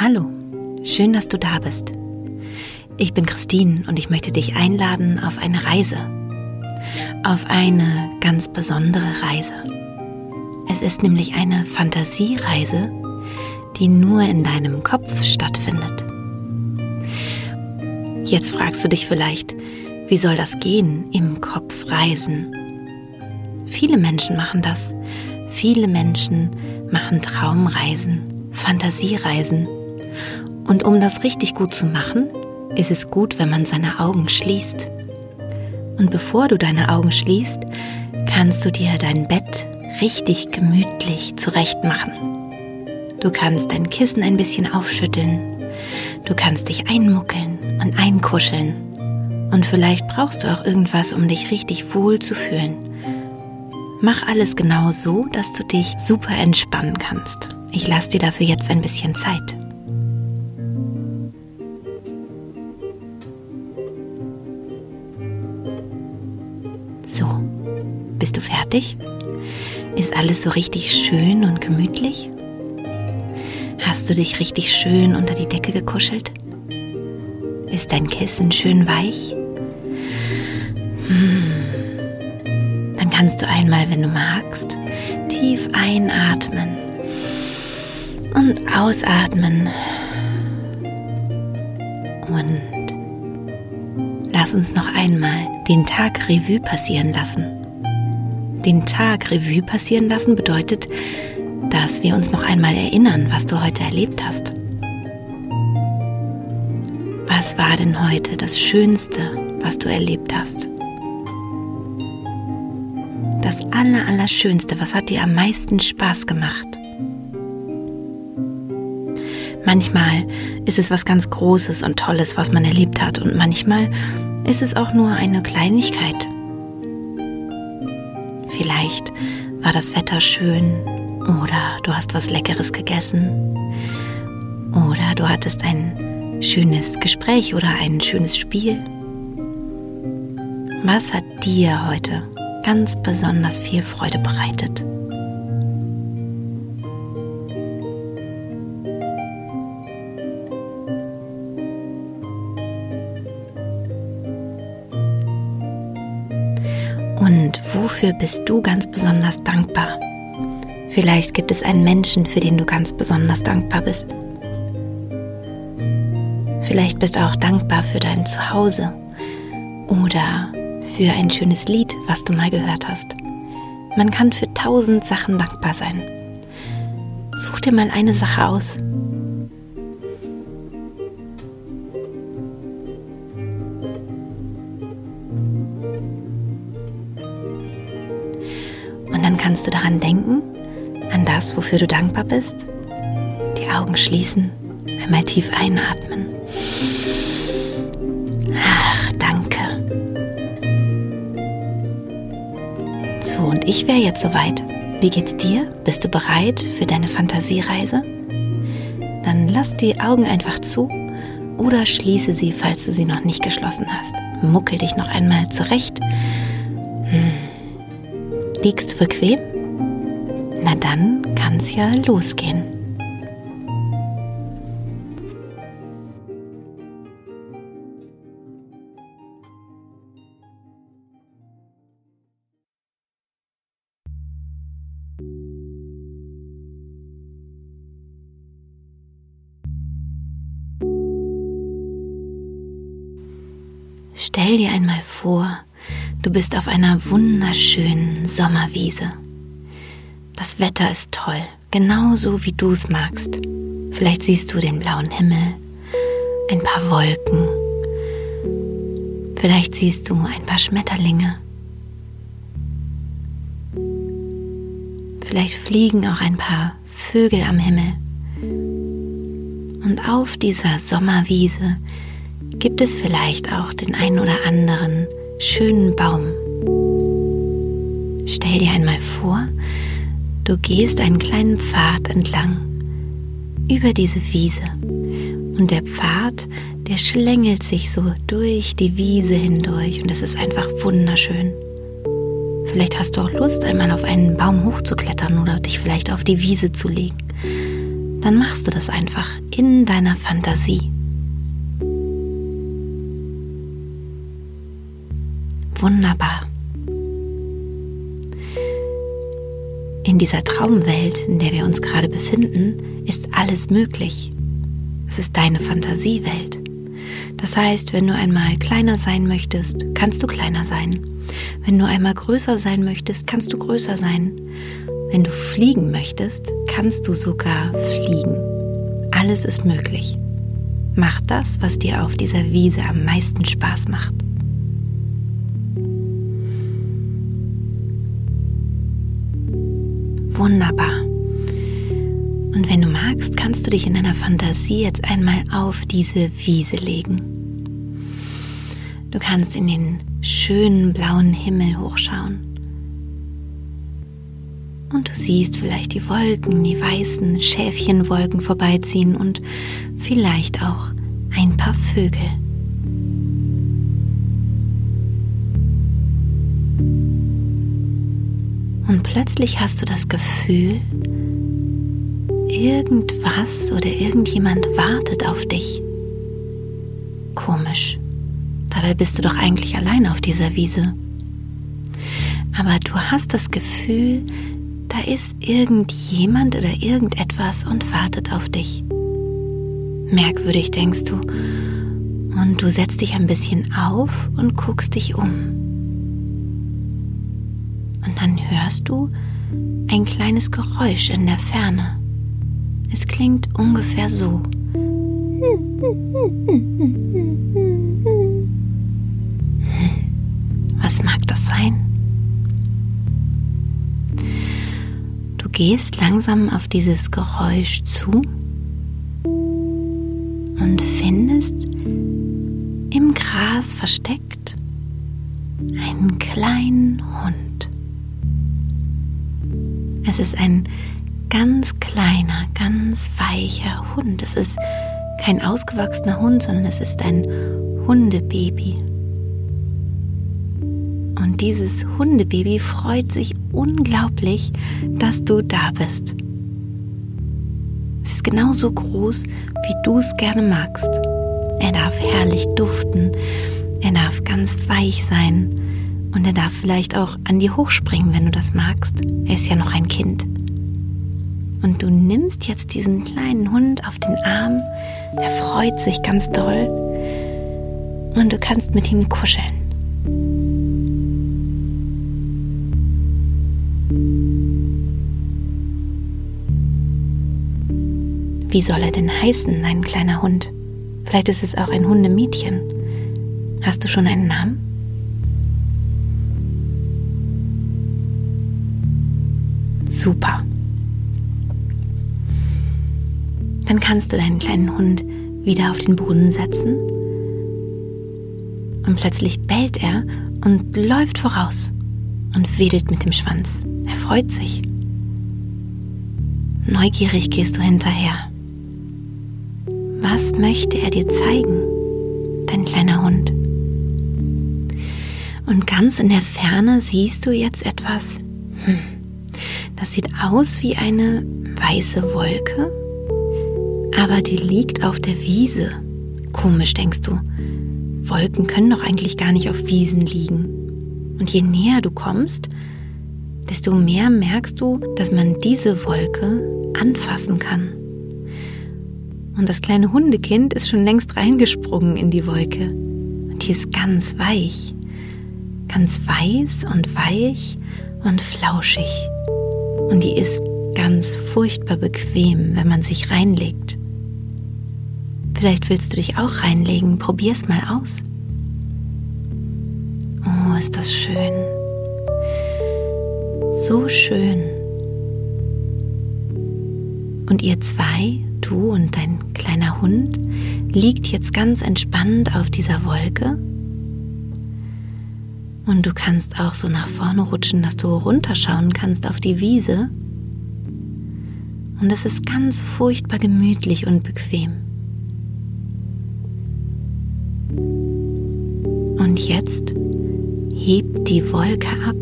Hallo, schön, dass du da bist. Ich bin Christine und ich möchte dich einladen auf eine Reise. Auf eine ganz besondere Reise. Es ist nämlich eine Fantasiereise, die nur in deinem Kopf stattfindet. Jetzt fragst du dich vielleicht, wie soll das gehen, im Kopf reisen? Viele Menschen machen das. Viele Menschen machen Traumreisen, Fantasiereisen. Und um das richtig gut zu machen, ist es gut, wenn man seine Augen schließt. Und bevor du deine Augen schließt, kannst du dir dein Bett richtig gemütlich zurecht machen. Du kannst dein Kissen ein bisschen aufschütteln. Du kannst dich einmuckeln und einkuscheln. Und vielleicht brauchst du auch irgendwas, um dich richtig wohl zu fühlen. Mach alles genau so, dass du dich super entspannen kannst. Ich lasse dir dafür jetzt ein bisschen Zeit. So, bist du fertig? Ist alles so richtig schön und gemütlich? Hast du dich richtig schön unter die Decke gekuschelt? Ist dein Kissen schön weich? Hm. Kannst du einmal, wenn du magst, tief einatmen und ausatmen. Und lass uns noch einmal den Tag Revue passieren lassen den Tag Revue passieren lassen bedeutet, dass wir uns noch einmal erinnern, was du heute erlebt hast. Was war denn heute das Schönste, was du erlebt hast? Das Aller, Allerschönste, was hat dir am meisten Spaß gemacht? Manchmal ist es was ganz Großes und Tolles, was man erlebt hat und manchmal ist es auch nur eine Kleinigkeit, Vielleicht war das Wetter schön oder du hast was Leckeres gegessen oder du hattest ein schönes Gespräch oder ein schönes Spiel. Was hat dir heute ganz besonders viel Freude bereitet? Und wofür bist du ganz besonders dankbar? Vielleicht gibt es einen Menschen, für den du ganz besonders dankbar bist. Vielleicht bist du auch dankbar für dein Zuhause oder für ein schönes Lied, was du mal gehört hast. Man kann für tausend Sachen dankbar sein. Such dir mal eine Sache aus, kannst du daran denken, an das, wofür du dankbar bist. Die Augen schließen, einmal tief einatmen. So, und ich wäre jetzt soweit. Wie geht's dir? Bist du bereit für deine Fantasiereise? Dann lass die Augen einfach zu oder schließe sie, falls du sie noch nicht geschlossen hast. Muckel dich noch einmal zurecht. Hm. Liegst du bequem? Na dann kann's ja losgehen. Stell dir einmal vor, Du bist auf einer wunderschönen Sommerwiese. Das Wetter ist toll, genauso wie du es magst. Vielleicht siehst du den blauen Himmel, ein paar Wolken. Vielleicht siehst du ein paar Schmetterlinge. Vielleicht fliegen auch ein paar Vögel am Himmel. Und auf dieser Sommerwiese gibt es vielleicht auch den ein oder anderen schönen Baum. Stell dir einmal vor, du gehst einen kleinen Pfad entlang über diese Wiese und der Pfad, der schlängelt sich so durch die Wiese hindurch und es ist einfach wunderschön. Vielleicht hast du auch Lust, einmal auf einen Baum hochzuklettern oder dich vielleicht auf die Wiese zu legen. Dann machst du das einfach in deiner Fantasie. Wunderbar. In dieser Traumwelt, in der wir uns gerade befinden, ist alles möglich. Es ist deine Fantasiewelt. Das heißt, wenn du einmal kleiner sein möchtest, kannst du kleiner sein. Wenn du einmal größer sein möchtest, kannst du größer sein. Wenn du fliegen möchtest, kannst du sogar fliegen. Alles ist möglich. Mach das, was dir auf dieser Wiese am meisten Spaß macht. Wunderbar. Und wenn du magst, kannst du dich in deiner Fantasie jetzt einmal auf diese Wiese legen. Du kannst in den schönen blauen Himmel hochschauen. Und du siehst vielleicht die Wolken, die weißen Schäfchenwolken vorbeiziehen und vielleicht auch ein paar Vögel. Und plötzlich hast du das Gefühl, irgendwas oder irgendjemand wartet auf dich. Komisch. Dabei bist du doch eigentlich allein auf dieser Wiese. Aber du hast das Gefühl, da ist irgendjemand oder irgendetwas und wartet auf dich. Merkwürdig denkst du. Und du setzt dich ein bisschen auf und guckst dich um. Und dann hörst du ein kleines Geräusch in der Ferne. Es klingt ungefähr so. Was mag das sein? Du gehst langsam auf dieses Geräusch zu und findest im Gras versteckt einen kleinen Hund. Es ist ein ganz kleiner, ganz weicher Hund. Es ist kein ausgewachsener Hund, sondern es ist ein Hundebaby. Und dieses Hundebaby freut sich unglaublich, dass du da bist. Es ist genauso groß, wie du es gerne magst. Er darf herrlich duften, er darf ganz weich sein und er darf vielleicht auch an dir hochspringen, wenn du das magst. Er ist ja noch ein Kind. Und du nimmst jetzt diesen kleinen Hund auf den Arm. Er freut sich ganz doll. Und du kannst mit ihm kuscheln. Wie soll er denn heißen, dein kleiner Hund? Vielleicht ist es auch ein Hundemädchen. Hast du schon einen Namen? Super. Dann kannst du deinen kleinen Hund wieder auf den Boden setzen und plötzlich bellt er und läuft voraus und wedelt mit dem Schwanz. Er freut sich. Neugierig gehst du hinterher. Was möchte er dir zeigen, dein kleiner Hund? Und ganz in der Ferne siehst du jetzt etwas. Hm, das sieht aus wie eine weiße Wolke aber die liegt auf der Wiese. Komisch, denkst du. Wolken können doch eigentlich gar nicht auf Wiesen liegen. Und je näher du kommst, desto mehr merkst du, dass man diese Wolke anfassen kann. Und das kleine Hundekind ist schon längst reingesprungen in die Wolke. Und die ist ganz weich. Ganz weiß und weich und flauschig. Und die ist ganz furchtbar bequem, wenn man sich reinlegt. Vielleicht willst du dich auch reinlegen. Probier's mal aus. Oh, ist das schön. So schön. Und ihr zwei, du und dein kleiner Hund, liegt jetzt ganz entspannt auf dieser Wolke. Und du kannst auch so nach vorne rutschen, dass du runterschauen kannst auf die Wiese. Und es ist ganz furchtbar gemütlich und bequem. Und jetzt hebt die Wolke ab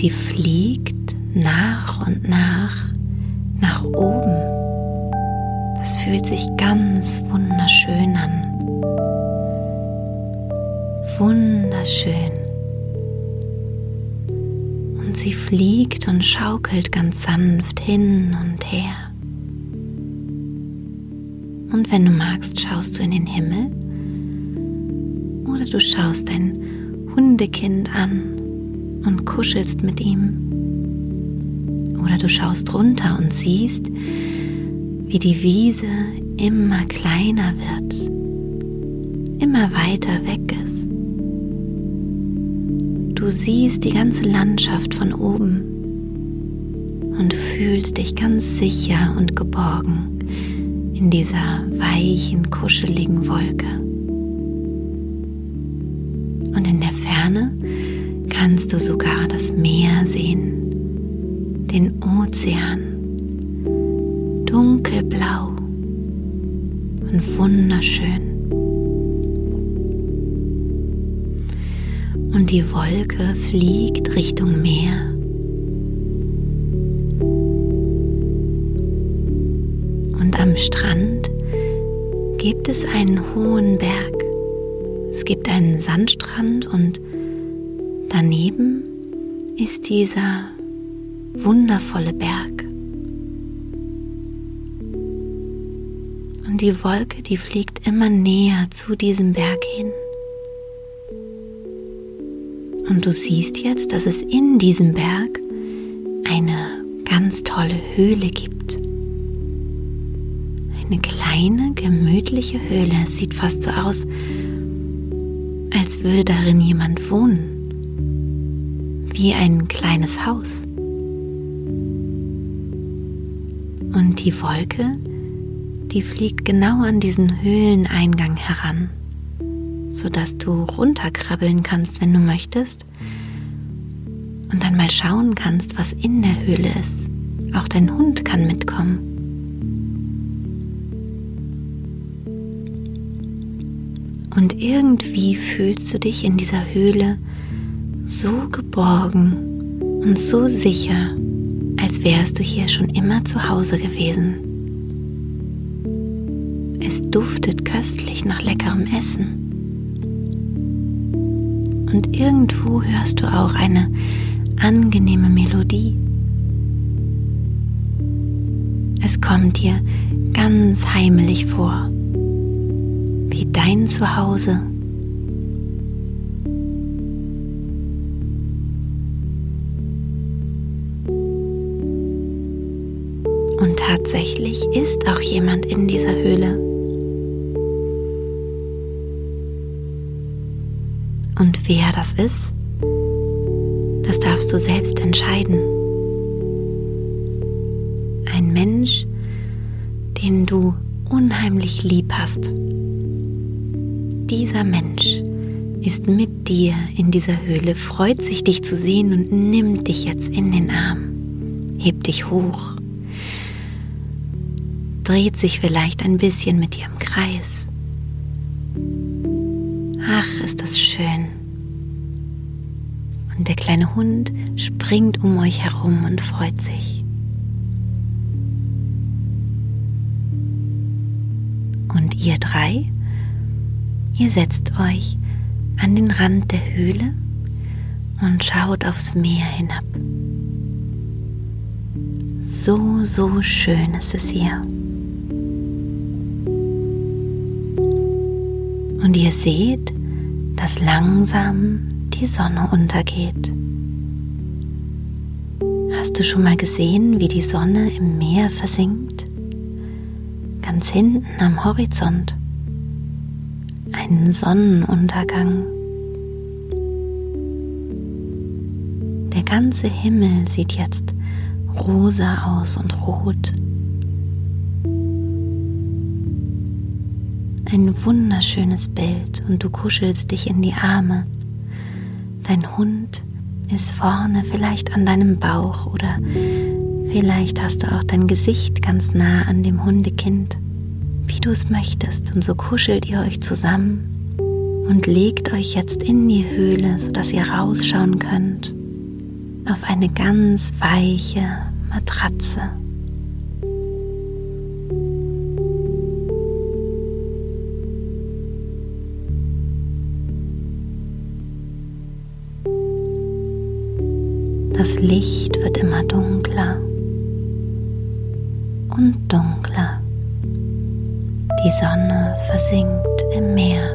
sie fliegt nach und nach nach oben. Das fühlt sich ganz wunderschön an. Wunderschön. Und sie fliegt und schaukelt ganz sanft hin und her. Und wenn du magst, schaust du in den Himmel oder du schaust dein Hundekind an und kuschelst mit ihm. Oder du schaust runter und siehst, wie die Wiese immer kleiner wird, immer weiter weg ist. Du siehst die ganze Landschaft von oben und fühlst dich ganz sicher und geborgen in dieser weichen, kuscheligen Wolke. Und in der Ferne kannst du sogar das Meer sehen, den Ozean, dunkelblau und wunderschön. Die Wolke fliegt Richtung Meer. Und am Strand gibt es einen hohen Berg. Es gibt einen Sandstrand und daneben ist dieser wundervolle Berg. Und die Wolke, die fliegt immer näher zu diesem Berg hin. Und du siehst jetzt, dass es in diesem Berg eine ganz tolle Höhle gibt. Eine kleine, gemütliche Höhle. Es sieht fast so aus, als würde darin jemand wohnen. Wie ein kleines Haus. Und die Wolke, die fliegt genau an diesen Höhleneingang heran, sodass du runterkrabbeln kannst, wenn du möchtest, und dann mal schauen kannst, was in der Höhle ist. Auch dein Hund kann mitkommen. Und irgendwie fühlst du dich in dieser Höhle so geborgen und so sicher, als wärst du hier schon immer zu Hause gewesen. Es duftet köstlich nach leckerem Essen. Und irgendwo hörst du auch eine angenehme Melodie. Es kommt dir ganz heimelig vor, wie dein Zuhause. Und tatsächlich ist auch jemand in dieser Höhle. Wer das ist, das darfst du selbst entscheiden. Ein Mensch, den du unheimlich lieb hast. Dieser Mensch ist mit dir in dieser Höhle, freut sich, dich zu sehen und nimmt dich jetzt in den Arm, hebt dich hoch, dreht sich vielleicht ein bisschen mit dir im Kreis. Ach, ist das schön und der kleine Hund springt um euch herum und freut sich. Und ihr drei, ihr setzt euch an den Rand der Höhle und schaut aufs Meer hinab. So, so schön ist es hier. Und ihr seht, dass langsam die Sonne untergeht. Hast du schon mal gesehen, wie die Sonne im Meer versinkt? Ganz hinten am Horizont. Einen Sonnenuntergang. Der ganze Himmel sieht jetzt rosa aus und rot. Ein wunderschönes Bild und du kuschelst dich in die Arme Dein Hund ist vorne vielleicht an deinem Bauch oder vielleicht hast du auch dein Gesicht ganz nah an dem Hundekind, wie du es möchtest. Und so kuschelt ihr euch zusammen und legt euch jetzt in die Höhle, sodass ihr rausschauen könnt. auf eine ganz weiche Matratze. Das Licht wird immer dunkler und dunkler. Die Sonne versinkt im Meer,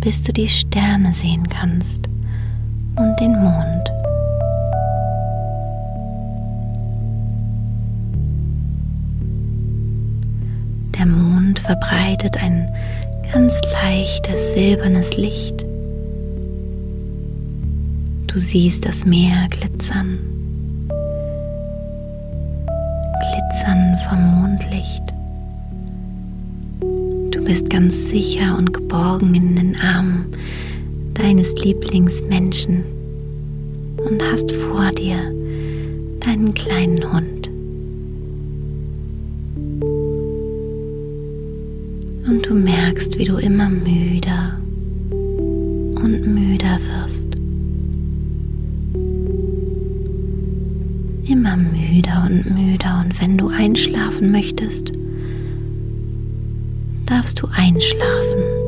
bis du die Sterne sehen kannst und den Mond. Der Mond verbreitet ein ganz leichtes silbernes Licht. Du siehst das Meer glitzern, glitzern vom Mondlicht. Du bist ganz sicher und geborgen in den Armen deines Lieblingsmenschen und hast vor dir deinen kleinen Hund. Und du merkst, wie du immer müder und müder wirst. Und müder und wenn du einschlafen möchtest, darfst du einschlafen.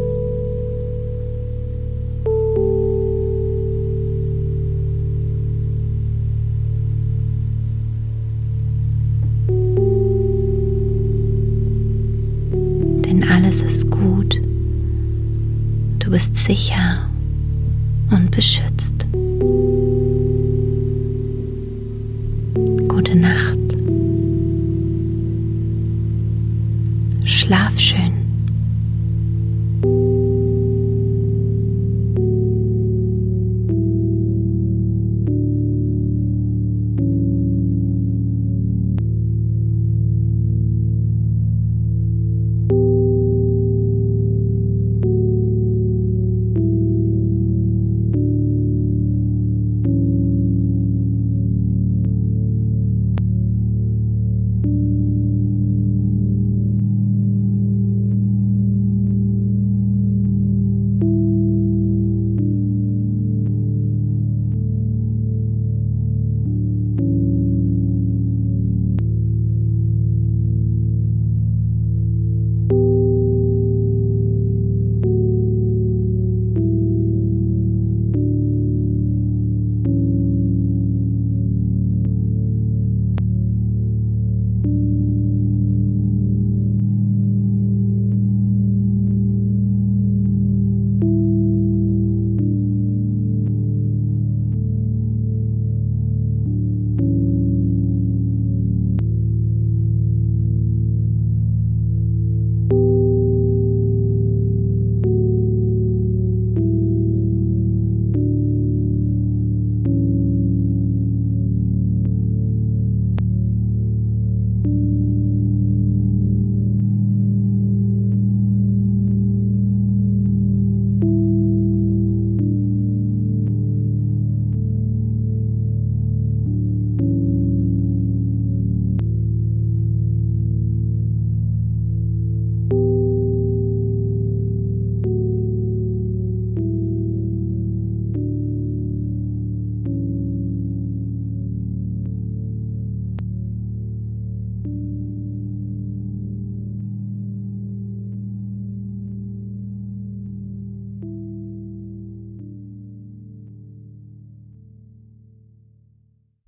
alles ist gut. Du bist sicher und beschützt.